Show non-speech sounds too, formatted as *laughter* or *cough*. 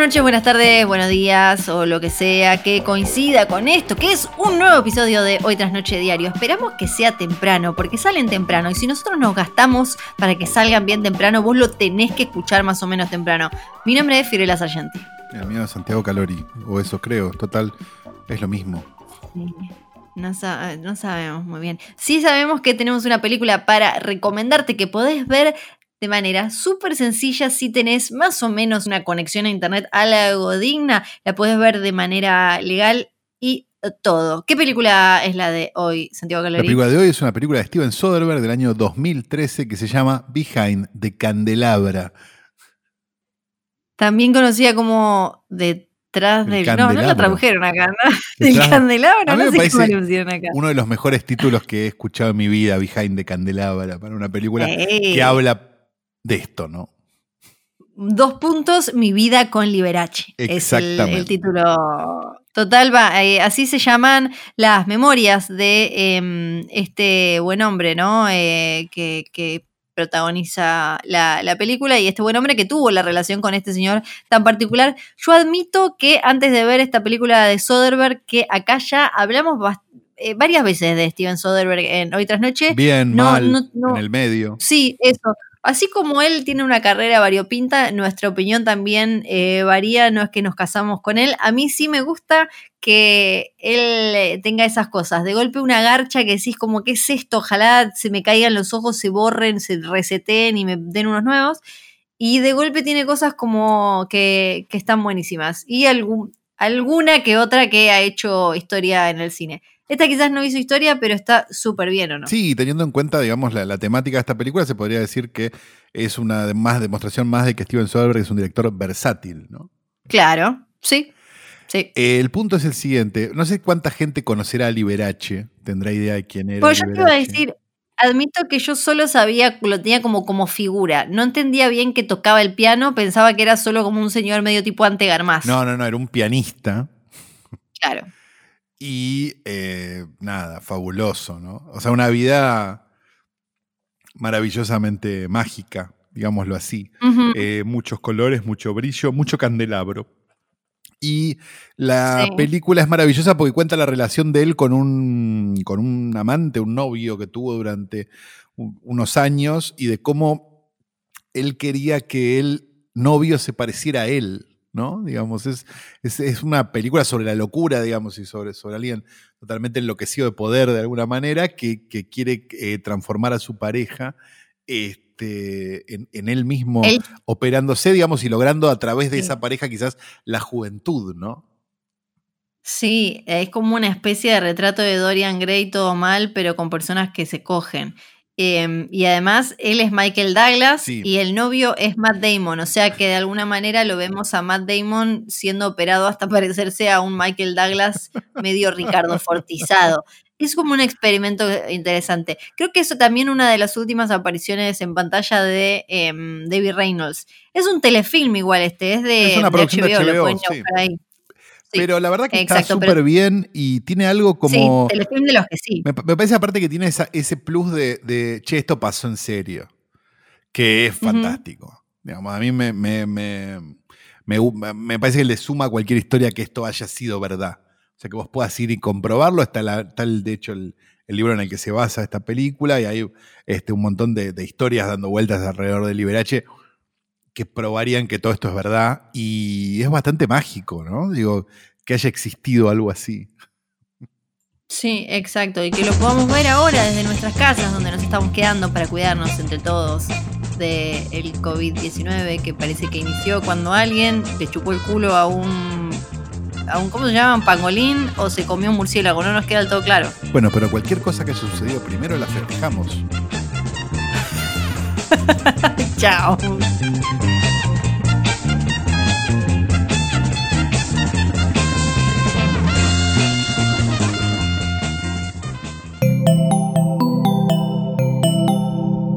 Buenas noches, buenas tardes, buenos días o lo que sea que coincida con esto, que es un nuevo episodio de Hoy tras Noche Diario. Esperamos que sea temprano, porque salen temprano y si nosotros nos gastamos para que salgan bien temprano, vos lo tenés que escuchar más o menos temprano. Mi nombre es Fiorella Sargenti. El mío es Santiago Calori, o eso creo, total, es lo mismo. Sí, No, no sabemos muy bien. Sí sabemos que tenemos una película para recomendarte que podés ver de manera súper sencilla si tenés más o menos una conexión a internet algo digna. La podés ver de manera legal y todo. ¿Qué película es la de hoy, Santiago La Calori? película de hoy es una película de Steven Soderbergh del año 2013 que se llama Behind the Candelabra. También conocida como Detrás El del... No, no la tradujeron acá, ¿no? *laughs* El Detrás- candelabro, A mí no sé cómo pusieron acá. Uno de los mejores títulos que he escuchado en mi vida, Behind the Candelabra, para una película que habla de esto, ¿no? Dos puntos, mi vida con Liberace. Es el, Exactamente. el título. Total, va, eh, así se llaman las memorias de em, este buen hombre, ¿no? Eh, que, que protagoniza la, la película y este buen hombre que tuvo la relación con este señor tan particular. Yo admito que antes de ver esta película de Soderbergh, que acá ya hablamos eh, varias veces de Steven Soderbergh en Hoy tras Noche, Bien, No, mal, no, no. en el medio. Sí, eso. Así como él tiene una carrera variopinta, nuestra opinión también eh, varía, no es que nos casamos con él. A mí sí me gusta que él eh, tenga esas cosas. De golpe una garcha que decís como, ¿qué es esto? Ojalá se me caigan los ojos, se borren, se reseten y me den unos nuevos. Y de golpe tiene cosas como que, que están buenísimas. Y algún, alguna que otra que ha hecho historia en el cine. Esta quizás no hizo historia, pero está súper bien, ¿o no? Sí, teniendo en cuenta, digamos, la, la temática de esta película, se podría decir que es una más demostración más de que Steven Soderbergh es un director versátil, ¿no? Claro, sí. Sí. El punto es el siguiente. No sé cuánta gente conocerá a Liberace. Tendrá idea de quién era. Pues yo te iba a decir, admito que yo solo sabía, lo tenía como, como figura. No entendía bien que tocaba el piano, pensaba que era solo como un señor medio tipo ante Garmaz. No, no, no, era un pianista. Claro. Y eh, nada, fabuloso, ¿no? O sea, una vida maravillosamente mágica, digámoslo así. Eh, muchos colores, mucho brillo, mucho candelabro. Y la Sí. película es maravillosa porque cuenta la relación de él con un, con un amante, un novio que tuvo durante unos años y de cómo él quería que el novio se pareciera a él, ¿no? Digamos, es, es, es una película sobre la locura, digamos, y sobre, sobre alguien totalmente enloquecido de poder de alguna manera que, que quiere eh, transformar a su pareja este, en, en él mismo Él- operándose, digamos, y logrando a través de Sí. esa pareja quizás la juventud, ¿no? Sí, es como una especie de retrato de Dorian Gray todo mal, pero con personas que se cogen. Eh, y además, él es Michael Douglas Sí. y el novio es Matt Damon. O sea que de alguna manera lo vemos a Matt Damon siendo operado hasta *laughs* parecerse a un Michael Douglas medio Ricardo Fortizado. Es como un experimento interesante. Creo que eso también una de las últimas apariciones en pantalla de em, David Reynolds. Es un telefilm igual este, es de, Es una de producción de HBO, lo pueden sí. ahí. Sí. Pero la verdad que exacto, está súper bien y tiene algo como... Sí, telefilm de los que sí. Me, me parece aparte que tiene esa- ese plus de, de, che, esto pasó en serio, que es fantástico. Digamos, a mí me, me, me, parece que le suma a cualquier historia que esto haya sido verdad. O sea, que vos puedas ir y comprobarlo. Está, la, está el, de hecho, el, el libro en el que se basa esta película y hay este, un montón de, de historias dando vueltas alrededor de Liberace que probarían que todo esto es verdad y es bastante mágico, ¿no? Digo, que haya existido algo así. Sí, exacto. Y que lo podamos ver ahora desde nuestras casas, donde nos estamos quedando para cuidarnos entre todos del COVID-19, que parece que inició cuando alguien le chupó el culo a un, a un. ¿Cómo se llama? ¿Un pangolín? O se comió un murciélago. No nos queda del todo claro. Bueno, pero cualquier cosa que haya sucedido primero la festejamos. *laughs* Chao.